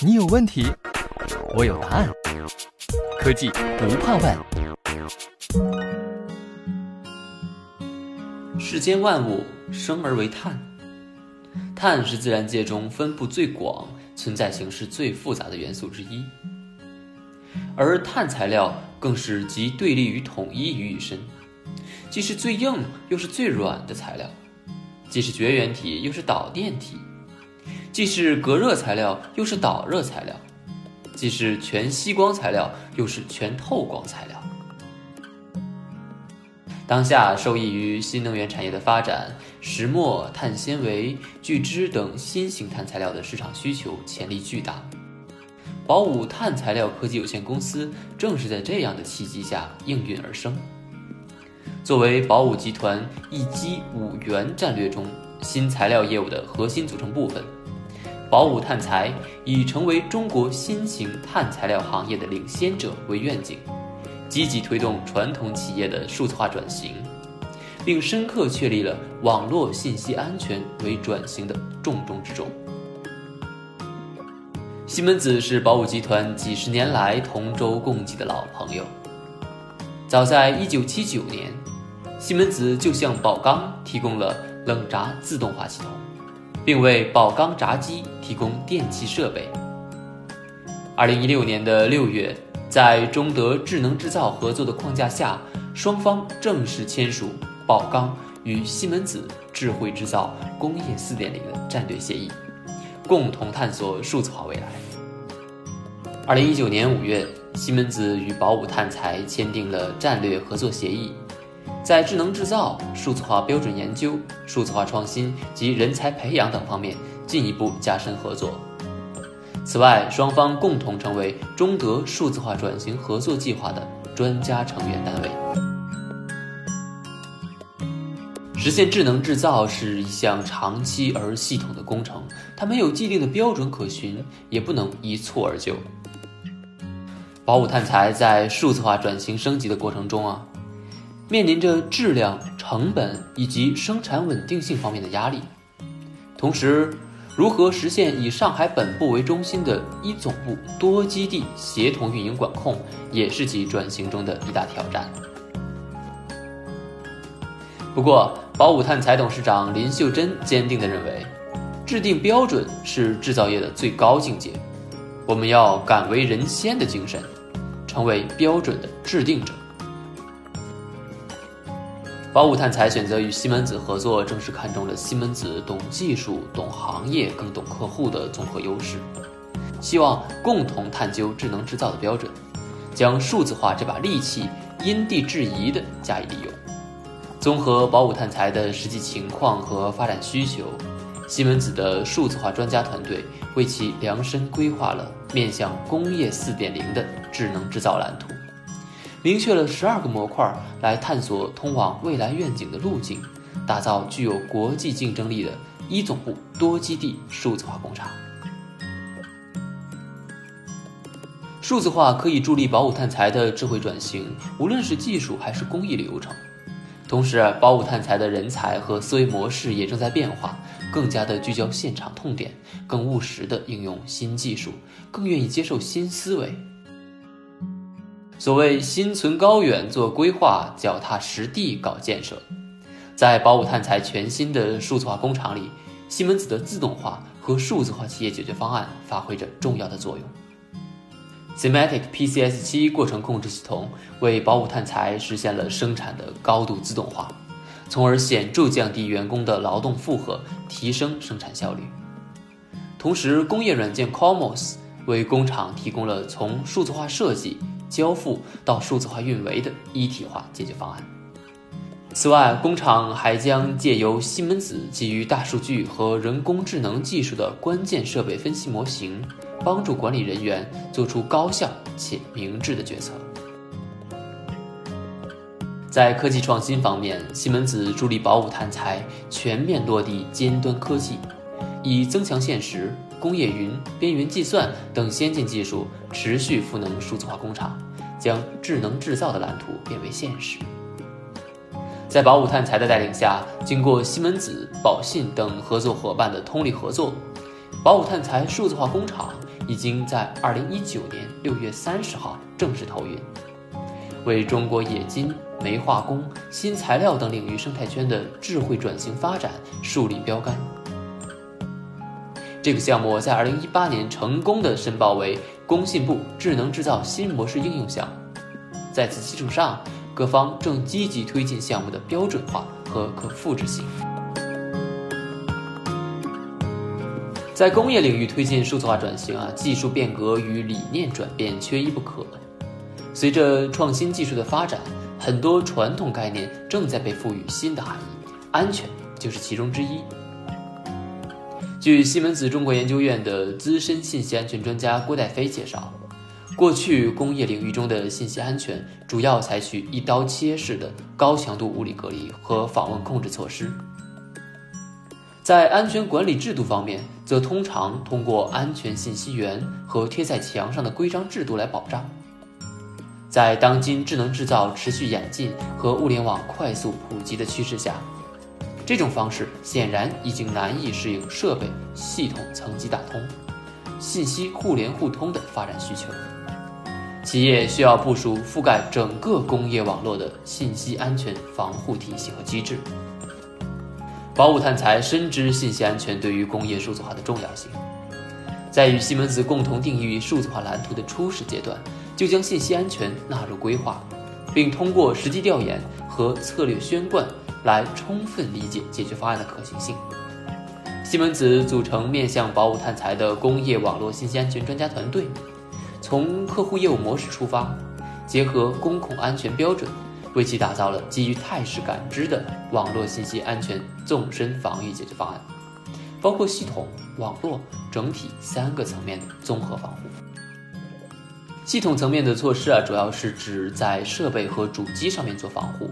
你有问题，我有答案。科技不怕问。世间万物生而为碳，碳是自然界中分布最广、存在形式最复杂的元素之一，而碳材料更是集对立与统一于一身，既是最硬又是最软的材料，既是绝缘体又是导电体。既是隔热材料，又是导热材料；既是全吸光材料，又是全透光材料。当下受益于新能源产业的发展，石墨、碳纤维、聚酯等新型碳材料的市场需求潜力巨大。宝武碳材料科技有限公司正是在这样的契机下应运而生。作为宝武集团“一机五元”战略中新材料业务的核心组成部分。宝武碳材以成为中国新型碳材料行业的领先者为愿景，积极推动传统企业的数字化转型，并深刻确立了网络信息安全为转型的重中之重。西门子是宝武集团几十年来同舟共济的老朋友。早在1979年，西门子就向宝钢提供了冷轧自动化系统。并为宝钢轧机提供电气设备。二零一六年的六月，在中德智能制造合作的框架下，双方正式签署宝钢与西门子智慧制造工业四点零的战略协议，共同探索数字化未来。二零一九年五月，西门子与宝武碳材签订了战略合作协议。在智能制造、数字化标准研究、数字化创新及人才培养等方面进一步加深合作。此外，双方共同成为中德数字化转型合作计划的专家成员单位。实现智能制造是一项长期而系统的工程，它没有既定的标准可循，也不能一蹴而就。宝武碳材在数字化转型升级的过程中啊。面临着质量、成本以及生产稳定性方面的压力，同时，如何实现以上海本部为中心的一总部多基地协同运营管控，也是其转型中的一大挑战。不过，宝武碳材董事长林秀珍坚定地认为，制定标准是制造业的最高境界，我们要敢为人先的精神，成为标准的制定者。宝武碳材选择与西门子合作，正是看中了西门子懂技术、懂行业、更懂客户的综合优势，希望共同探究智能制造的标准，将数字化这把利器因地制宜地加以利用。综合宝武碳材的实际情况和发展需求，西门子的数字化专家团队为其量身规划了面向工业四点零的智能制造蓝图。明确了十二个模块来探索通往未来愿景的路径，打造具有国际竞争力的一总部多基地数字化工厂。数字化可以助力宝武碳材的智慧转型，无论是技术还是工艺流程。同时，宝武碳材的人才和思维模式也正在变化，更加的聚焦现场痛点，更务实的应用新技术，更愿意接受新思维。所谓心存高远做规划，脚踏实地搞建设。在宝武碳材全新的数字化工厂里，西门子的自动化和数字化企业解决方案发挥着重要的作用。Sematic PCS 七过程控制系统为宝武碳材实现了生产的高度自动化，从而显著降低员工的劳动负荷，提升生产效率。同时，工业软件 Comos 为工厂提供了从数字化设计。交付到数字化运维的一体化解决方案。此外，工厂还将借由西门子基于大数据和人工智能技术的关键设备分析模型，帮助管理人员做出高效且明智的决策。在科技创新方面，西门子助力宝武碳材全面落地尖端科技，以增强现实。工业云、边缘计算等先进技术持续赋能数字化工厂，将智能制造的蓝图变为现实。在宝武碳材的带领下，经过西门子、宝信等合作伙伴的通力合作，宝武碳材数字化工厂已经在二零一九年六月三十号正式投运，为中国冶金、煤化工、新材料等领域生态圈的智慧转型发展树立标杆。这个项目在二零一八年成功的申报为工信部智能制造新模式应用项目，在此基础上，各方正积极推进项目的标准化和可复制性。在工业领域推进数字化转型啊，技术变革与理念转变缺一不可。随着创新技术的发展，很多传统概念正在被赋予新的含义，安全就是其中之一。据西门子中国研究院的资深信息安全专家郭代飞介绍，过去工业领域中的信息安全主要采取一刀切式的高强度物理隔离和访问控制措施。在安全管理制度方面，则通常通过安全信息源和贴在墙上的规章制度来保障。在当今智能制造持续演进和物联网快速普及的趋势下，这种方式显然已经难以适应设备系统层级打通、信息互联互通的发展需求。企业需要部署覆盖整个工业网络的信息安全防护体系和机制。宝武碳材深知信息安全对于工业数字化的重要性，在与西门子共同定义数字化蓝图的初始阶段，就将信息安全纳入规划，并通过实际调研和策略宣贯来充分理解解决方案的可行性。西门子组成面向宝武碳材的工业网络信息安全专家团队，从客户业务模式出发，结合工控安全标准。为其打造了基于态势感知的网络信息安全纵深防御解决方案，包括系统、网络、整体三个层面的综合防护。系统层面的措施啊，主要是指在设备和主机上面做防护。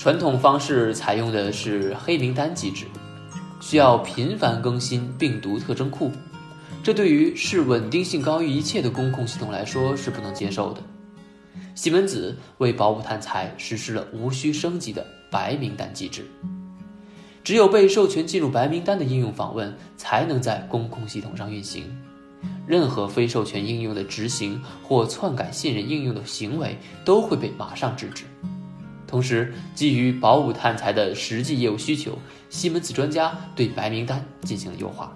传统方式采用的是黑名单机制，需要频繁更新病毒特征库，这对于视稳定性高于一切的工控系统来说是不能接受的。西门子为宝武碳材实施了无需升级的白名单机制，只有被授权进入白名单的应用访问才能在公控系统上运行，任何非授权应用的执行或篡改信任应用的行为都会被马上制止。同时，基于宝武碳材的实际业务需求，西门子专家对白名单进行了优化。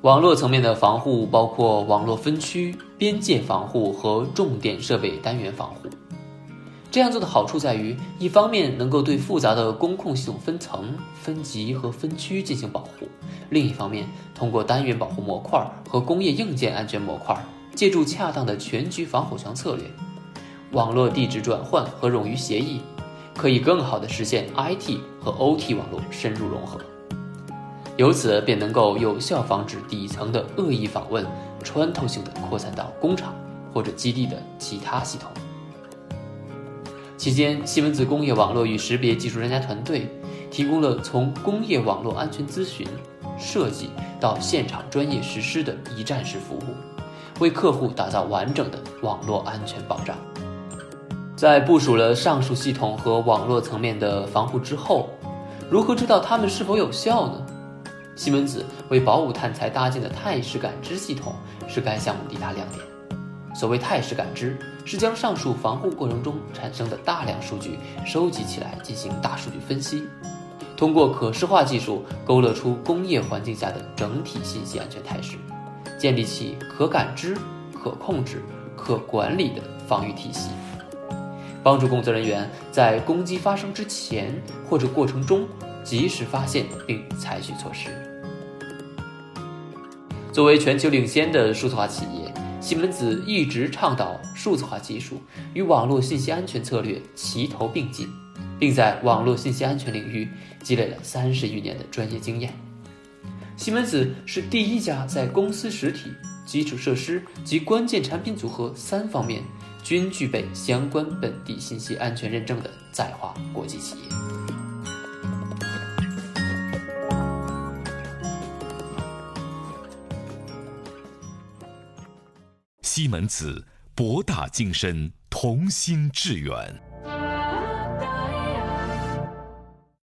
网络层面的防护包括网络分区、边界防护和重点设备单元防护。这样做的好处在于，一方面能够对复杂的工控系统分层、分级和分区进行保护；另一方面，通过单元保护模块和工业硬件安全模块，借助恰当的全局防火墙策略，网络地址转换和冗余协议，可以更好地实现 IT 和 OT 网络深入融合。由此便能够有效防止底层的恶意访问穿透性的扩散到工厂或者基地的其他系统。期间，西门子工业网络与识别技术专家团队提供了从工业网络安全咨询、设计到现场专业实施的一站式服务，为客户打造完整的网络安全保障。在部署了上述系统和网络层面的防护之后，如何知道它们是否有效呢？西门子为宝武碳材搭建的态势感知系统是该项目的一大亮点。所谓态势感知，是将上述防护过程中产生的大量数据收集起来进行大数据分析，通过可视化技术勾勒出工业环境下的整体信息安全态势，建立起可感知、可控制、可管理的防御体系，帮助工作人员在攻击发生之前或者过程中及时发现并采取措施。作为全球领先的数字化企业，西门子一直倡导数字化技术与网络信息安全策略齐头并进，并在网络信息安全领域积累了三十余年的专业经验。西门子是第一家在公司实体、基础设施及关键产品组合三方面均具备相关本地信息安全认证的在华国际企业。西门子，博大精深，同心致远。